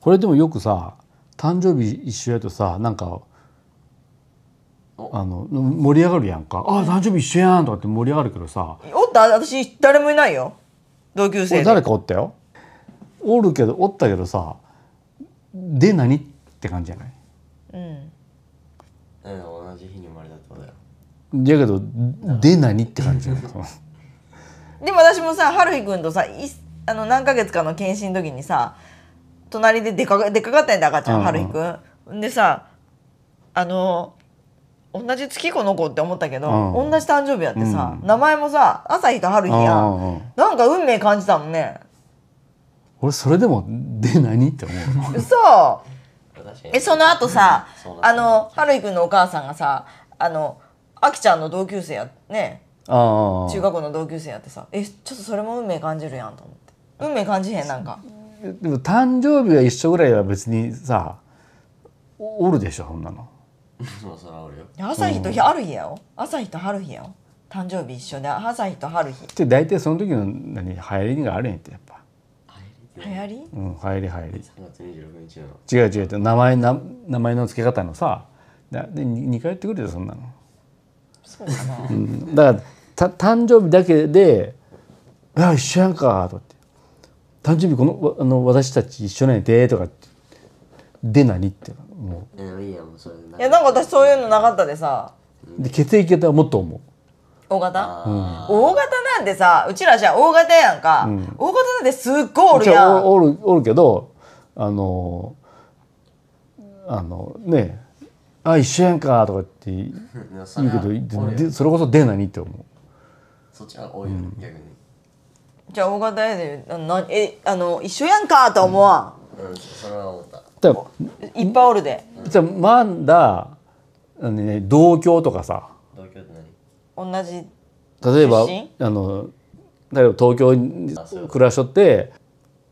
これでもよくさ誕生日一緒やとさなんかあの盛り上がるやんか「あ誕生日一緒やん」とかって盛り上がるけどさ。おった？私誰もいないよ。同級生誰かおったよ。おるけどおったけどさで何って感じじゃない？うん。うん同じ日に生まれたってことだよだけどで何って感じじゃない？でも私もさ春日くんとさいあの何ヶ月かの検診の時にさ隣で出か出かかったんだ赤ちゃん、春日くん。でさあの同じ月この子って思ったけど、うん。同じ誕生日やってさ、うん。名前もさ朝日と春日やうんなんか運命感じたもんね。俺それでもで何って思う 嘘。えその後さあの春日くんのお母さんがさあのあきちゃんの同級生やね。ああ。中学校の同級生やってさえちょっとそれも運命感じるやんと思って。運命感じへんなんかでも誕生日が一緒ぐらいは別にさおおるでしょそんなの。そうそらおるよ。朝日と春日やよ。朝日と春日やよ。誕生日一緒で朝日と春日。で大体その時の何流行りがあるんやってやっぱ。入り流行り？うん流行り流行り。3月26日の。違う違う名前な名前の付け方のさだで2回言ってくるよそんなの、そうかな。うん、だからた誕生日だけで「あ一緒やんか」とかって「誕生日このわあの私たち一緒なんやで」とかって「で何?」って。もえでもいいやもう。それいやなんか私そういうのなかったでさ。うで血液型はもっと思う。大型？あ大型なんてさうちらじゃ大型やんか、ん。大型なんてすっごいおるじゃやんあおおるおるけどあのあのね「あ一緒やんか」とかって 言うけどそれこそ「で何?」って思う。そっちは多いよ逆にじゃあ大型やでななえあの一緒やんかとは思わうん。それは思った。いっぱいおるで。じゃあまだあの、ね、同居とかさ。同居って何？同じ例えばあの例えば東京に暮らしとって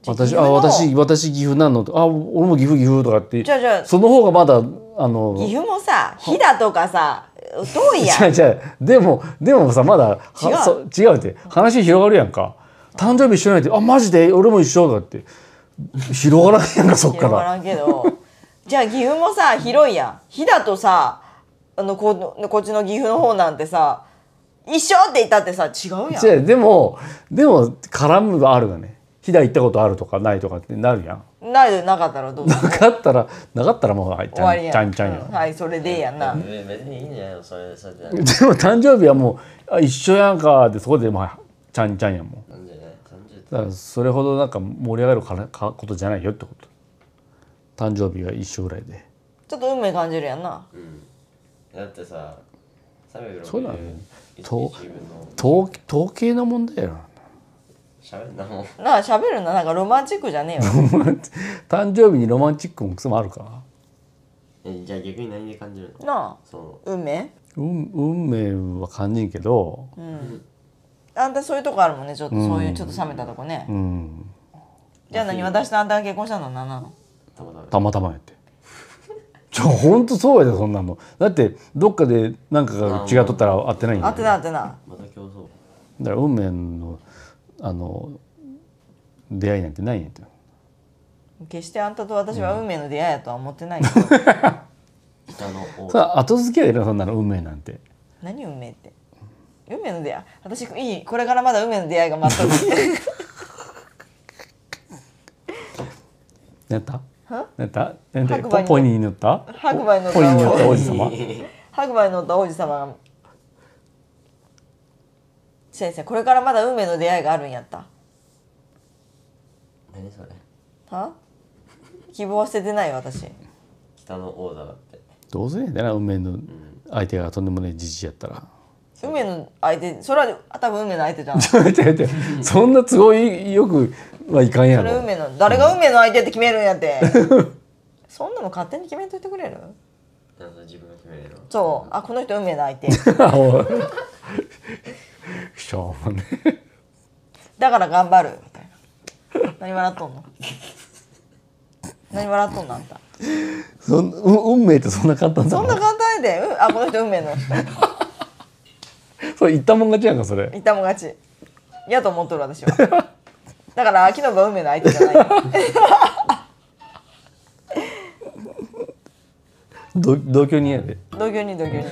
私あ私私岐阜なのあ俺も岐阜岐阜とかってじゃあじゃあその方がまだあの岐阜もさ飛騨とかさ遠いやん。違う違う。でもでもさまだは違う？そ違うって。話広がるやんか誕生日一緒なんやってあマジで？俺も一緒とかって。広がらないやんかそっから広がらんけどじゃあ岐阜もさ広いやん。飛騨とさあのここっちの岐阜の方なんてさ一緒って言ったってさ違うやん。違うでもでも絡むはあるがね。飛騨行ったことあるとかないとかってなるやん。ないでなかったらどうなかったらなかったらもうはいち終わりやん。ゃんちゃんちゃんよ、うんはいそれでええやんな。べ別にいいんじゃないのそれそれで。でも誕生日はもうあ一緒やんかってそこでまあちゃんちゃんやもん。なんじゃない30だからそれほどなんか盛り上がるからかことじゃないよってこと。誕生日が一緒ぐらいで。ちょっと運命感じるやんな。うん。だってさ360そうなの。一と自分の統統計の問題やろ喋んなもん。なあ喋るのなんかロマンチックじゃねえよ。誕生日にロマンチックもクソもあるか。えじゃあ逆に何で感じるの？なあ。そ運命？運運命は感じんけどあんたそういうとこあるもんねちょっとそういうちょっと冷めたとこね、うん。じゃあ何？私とあんたが結婚したの？は何なのうたまたまたまたまやって。じゃあほんとそうやでそんなのだってどっかで何かが違っとったら合ってないんあってなあってなまた競争。から運命のあの出会いなんてないんやって。決してあんたと私は運命の出会いやとは思ってない。けど、北の王。それは後付けやでなそんなの運命なんて。何運命って？運命の出会い私いいこれからまだ運命の出会いが待っとる何やった？やった？何やった白馬にポポニーに乗った？白馬に乗った王子様？白馬に乗った王子様。が先生これからまだ運命の出会いがあるんやった？何それ？は？希望は捨ててないよ私。北の王座だって。どうせやでな運命の相手がとんでもないじじやったら運命の相手それは多分運命の相手じゃん。そんな都合よくはいかんやろ。れ運命の誰が運命の相手って決めるんやって。そんなの勝手に決めといてくれる？自分が決めるのそう。あこの人運命の相手。しょうもね。だから頑張る。みたいな。何笑っとんの？何笑っとんのあんた？そんう運命ってそんな簡単だそんな簡単やで、うん、あこの人運命の人 それ言ったもん勝ちやんかそれ。言ったもん勝ち。嫌と思っとる私は。だから秋の場運命の相手じゃない 同居人やで。同居人同居人。